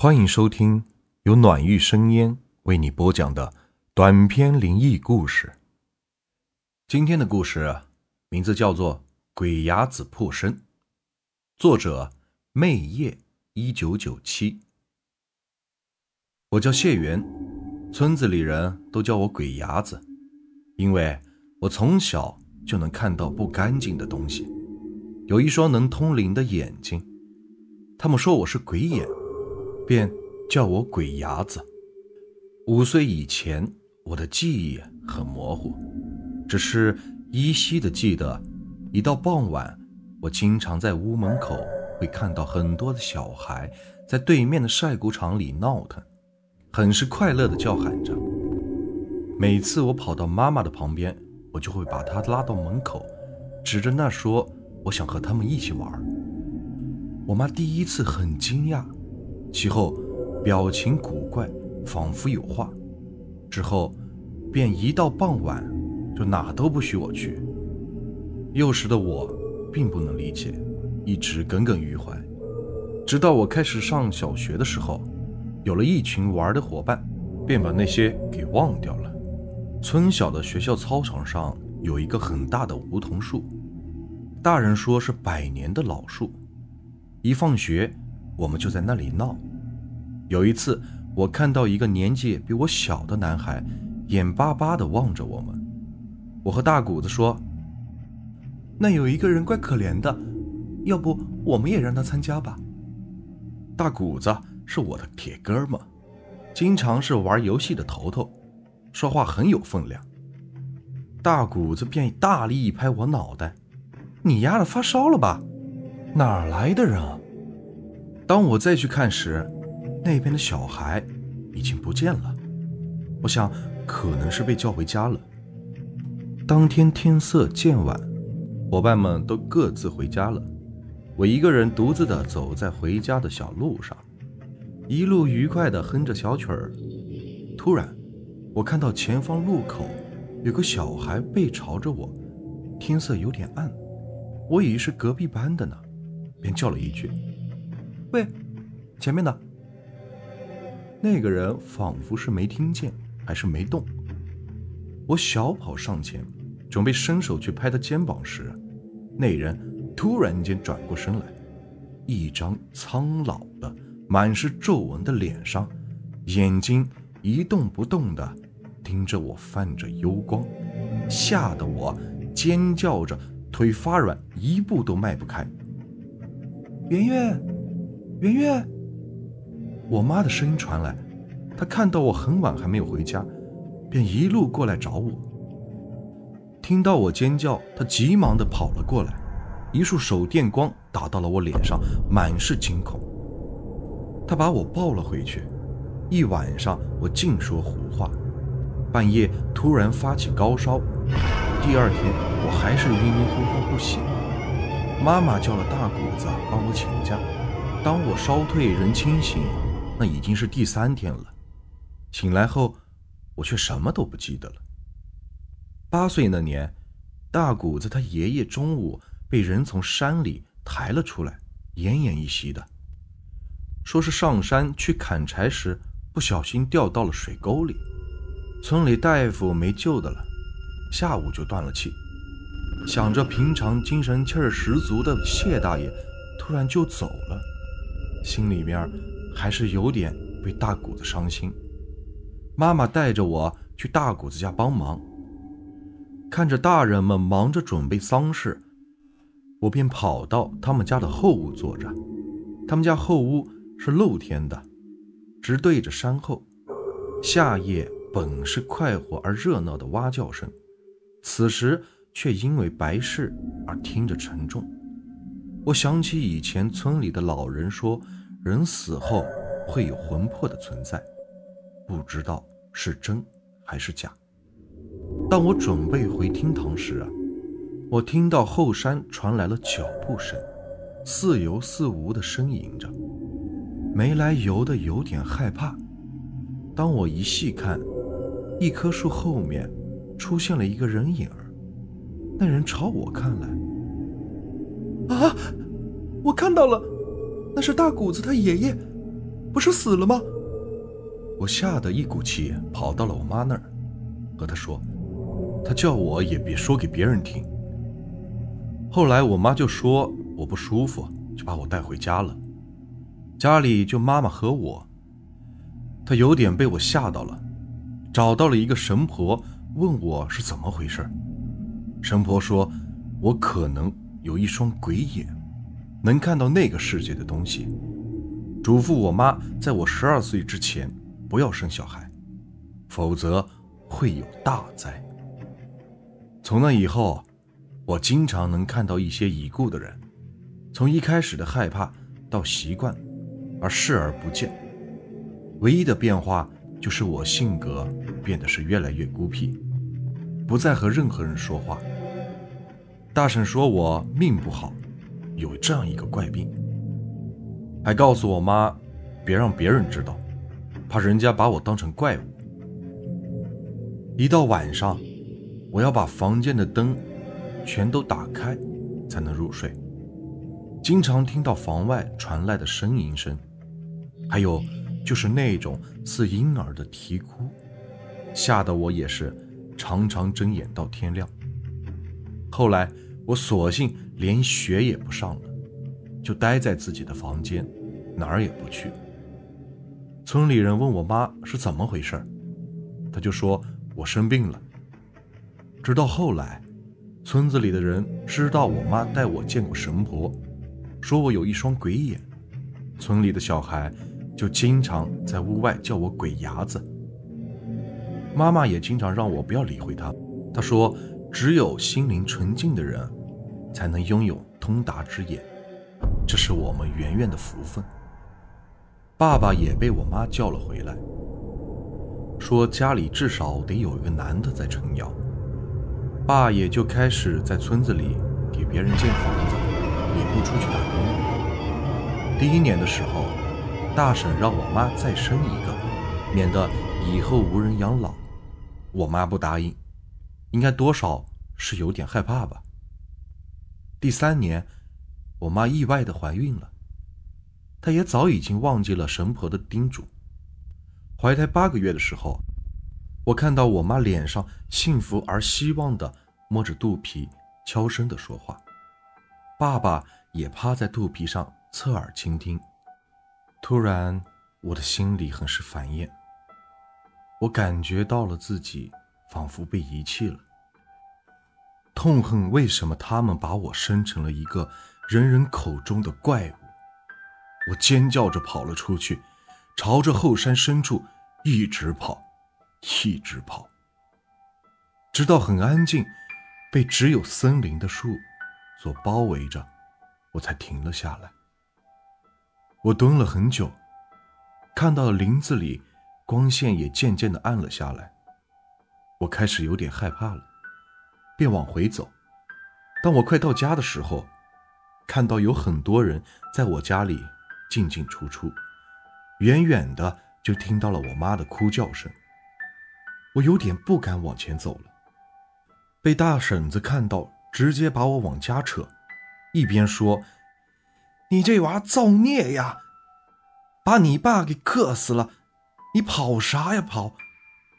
欢迎收听由暖玉生烟为你播讲的短篇灵异故事。今天的故事名字叫做《鬼伢子破身》，作者魅夜一九九七。我叫谢元，村子里人都叫我鬼伢子，因为我从小就能看到不干净的东西，有一双能通灵的眼睛，他们说我是鬼眼。便叫我鬼伢子。五岁以前，我的记忆很模糊，只是依稀的记得，一到傍晚，我经常在屋门口会看到很多的小孩在对面的晒谷场里闹腾，很是快乐的叫喊着。每次我跑到妈妈的旁边，我就会把她拉到门口，指着那说：“我想和他们一起玩。”我妈第一次很惊讶。其后，表情古怪，仿佛有话。之后，便一到傍晚，就哪都不许我去。幼时的我，并不能理解，一直耿耿于怀。直到我开始上小学的时候，有了一群玩的伙伴，便把那些给忘掉了。村小的学校操场上有一个很大的梧桐树，大人说是百年的老树。一放学。我们就在那里闹。有一次，我看到一个年纪比我小的男孩，眼巴巴地望着我们。我和大谷子说：“那有一个人怪可怜的，要不我们也让他参加吧？”大谷子是我的铁哥们，经常是玩游戏的头头，说话很有分量。大谷子便大力一拍我脑袋：“你丫的发烧了吧？哪来的人啊？”当我再去看时，那边的小孩已经不见了。我想，可能是被叫回家了。当天天色渐晚，伙伴们都各自回家了，我一个人独自的走在回家的小路上，一路愉快的哼着小曲儿。突然，我看到前方路口有个小孩背朝着我，天色有点暗，我以为是隔壁班的呢，便叫了一句。喂，前面的那个人仿佛是没听见，还是没动。我小跑上前，准备伸手去拍他肩膀时，那人突然间转过身来，一张苍老的、满是皱纹的脸上，眼睛一动不动地盯着我，泛着幽光，吓得我尖叫着，腿发软，一步都迈不开。圆圆。圆圆，我妈的声音传来，她看到我很晚还没有回家，便一路过来找我。听到我尖叫，她急忙的跑了过来，一束手电光打到了我脸上，满是惊恐。她把我抱了回去，一晚上我净说胡话，半夜突然发起高烧，第二天我还是晕晕乎乎不醒。妈妈叫了大谷子帮我请假。当我烧退人清醒，那已经是第三天了。醒来后，我却什么都不记得了。八岁那年，大谷子他爷爷中午被人从山里抬了出来，奄奄一息的，说是上山去砍柴时不小心掉到了水沟里，村里大夫没救的了，下午就断了气。想着平常精神气儿十足的谢大爷，突然就走了。心里面还是有点为大谷子伤心。妈妈带着我去大谷子家帮忙，看着大人们忙着准备丧事，我便跑到他们家的后屋坐着。他们家后屋是露天的，直对着山后。夏夜本是快活而热闹的蛙叫声，此时却因为白事而听着沉重。我想起以前村里的老人说。人死后会有魂魄的存在，不知道是真还是假。当我准备回厅堂时啊，我听到后山传来了脚步声，似有似无的呻吟着，没来由的有点害怕。当我一细看，一棵树后面出现了一个人影儿，那人朝我看来。啊！我看到了。那是大谷子他爷爷，不是死了吗？我吓得一股气跑到了我妈那儿，和她说，她叫我也别说给别人听。后来我妈就说我不舒服，就把我带回家了。家里就妈妈和我，她有点被我吓到了，找到了一个神婆，问我是怎么回事。神婆说，我可能有一双鬼眼，能看到那个世界的东西。嘱咐我妈，在我十二岁之前不要生小孩，否则会有大灾。从那以后，我经常能看到一些已故的人，从一开始的害怕到习惯，而视而不见。唯一的变化就是我性格变得是越来越孤僻，不再和任何人说话。大婶说我命不好，有这样一个怪病。还告诉我妈，别让别人知道，怕人家把我当成怪物。一到晚上，我要把房间的灯全都打开，才能入睡。经常听到房外传来的呻吟声，还有就是那种似婴儿的啼哭，吓得我也是常常睁眼到天亮。后来我索性连学也不上了，就待在自己的房间。哪儿也不去。村里人问我妈是怎么回事，她就说我生病了。直到后来，村子里的人知道我妈带我见过神婆，说我有一双鬼眼，村里的小孩就经常在屋外叫我鬼伢子。妈妈也经常让我不要理会他，她说只有心灵纯净的人，才能拥有通达之眼，这是我们圆圆的福分。爸爸也被我妈叫了回来，说家里至少得有一个男的在撑腰。爸也就开始在村子里给别人建房子，也不出去打工。第一年的时候，大婶让我妈再生一个，免得以后无人养老。我妈不答应，应该多少是有点害怕吧。第三年，我妈意外的怀孕了。她也早已经忘记了神婆的叮嘱。怀胎八个月的时候，我看到我妈脸上幸福而希望的摸着肚皮，悄声的说话。爸爸也趴在肚皮上侧耳倾听。突然，我的心里很是烦厌。我感觉到了自己仿佛被遗弃了，痛恨为什么他们把我生成了一个人人口中的怪物。我尖叫着跑了出去，朝着后山深处一直跑，一直跑，直到很安静，被只有森林的树所包围着，我才停了下来。我蹲了很久，看到林子里光线也渐渐的暗了下来，我开始有点害怕了，便往回走。当我快到家的时候，看到有很多人在我家里。进进出出，远远的就听到了我妈的哭叫声。我有点不敢往前走了，被大婶子看到，直接把我往家扯，一边说：“你这娃造孽呀，把你爸给克死了，你跑啥呀跑？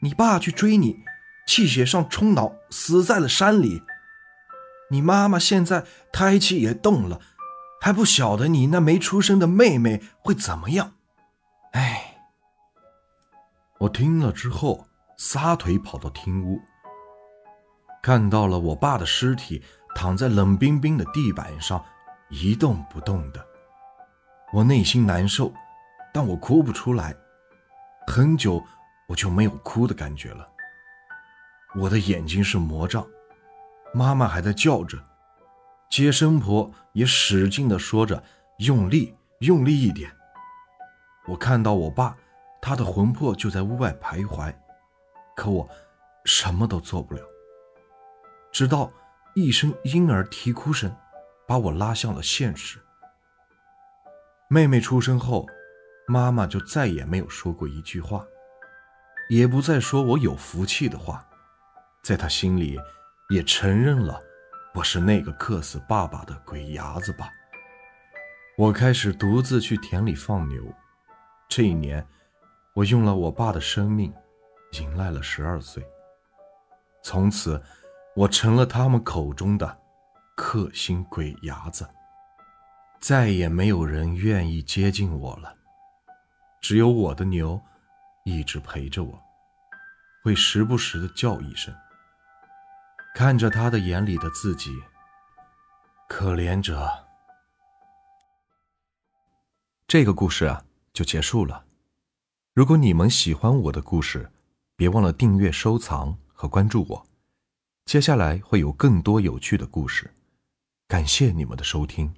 你爸去追你，气血上冲脑，死在了山里。你妈妈现在胎气也动了。”还不晓得你那没出生的妹妹会怎么样？哎，我听了之后撒腿跑到厅屋，看到了我爸的尸体躺在冷冰冰的地板上，一动不动的。我内心难受，但我哭不出来。很久我就没有哭的感觉了。我的眼睛是魔障，妈妈还在叫着。接生婆也使劲地说着：“用力，用力一点。”我看到我爸，他的魂魄就在屋外徘徊，可我什么都做不了。直到一声婴儿啼哭声，把我拉向了现实。妹妹出生后，妈妈就再也没有说过一句话，也不再说我有福气的话，在他心里也承认了。我是那个克死爸爸的鬼伢子吧？我开始独自去田里放牛，这一年，我用了我爸的生命，迎来了十二岁。从此，我成了他们口中的克星鬼伢子，再也没有人愿意接近我了。只有我的牛一直陪着我，会时不时的叫一声。看着他的眼里的自己，可怜者。这个故事啊，就结束了。如果你们喜欢我的故事，别忘了订阅、收藏和关注我。接下来会有更多有趣的故事，感谢你们的收听。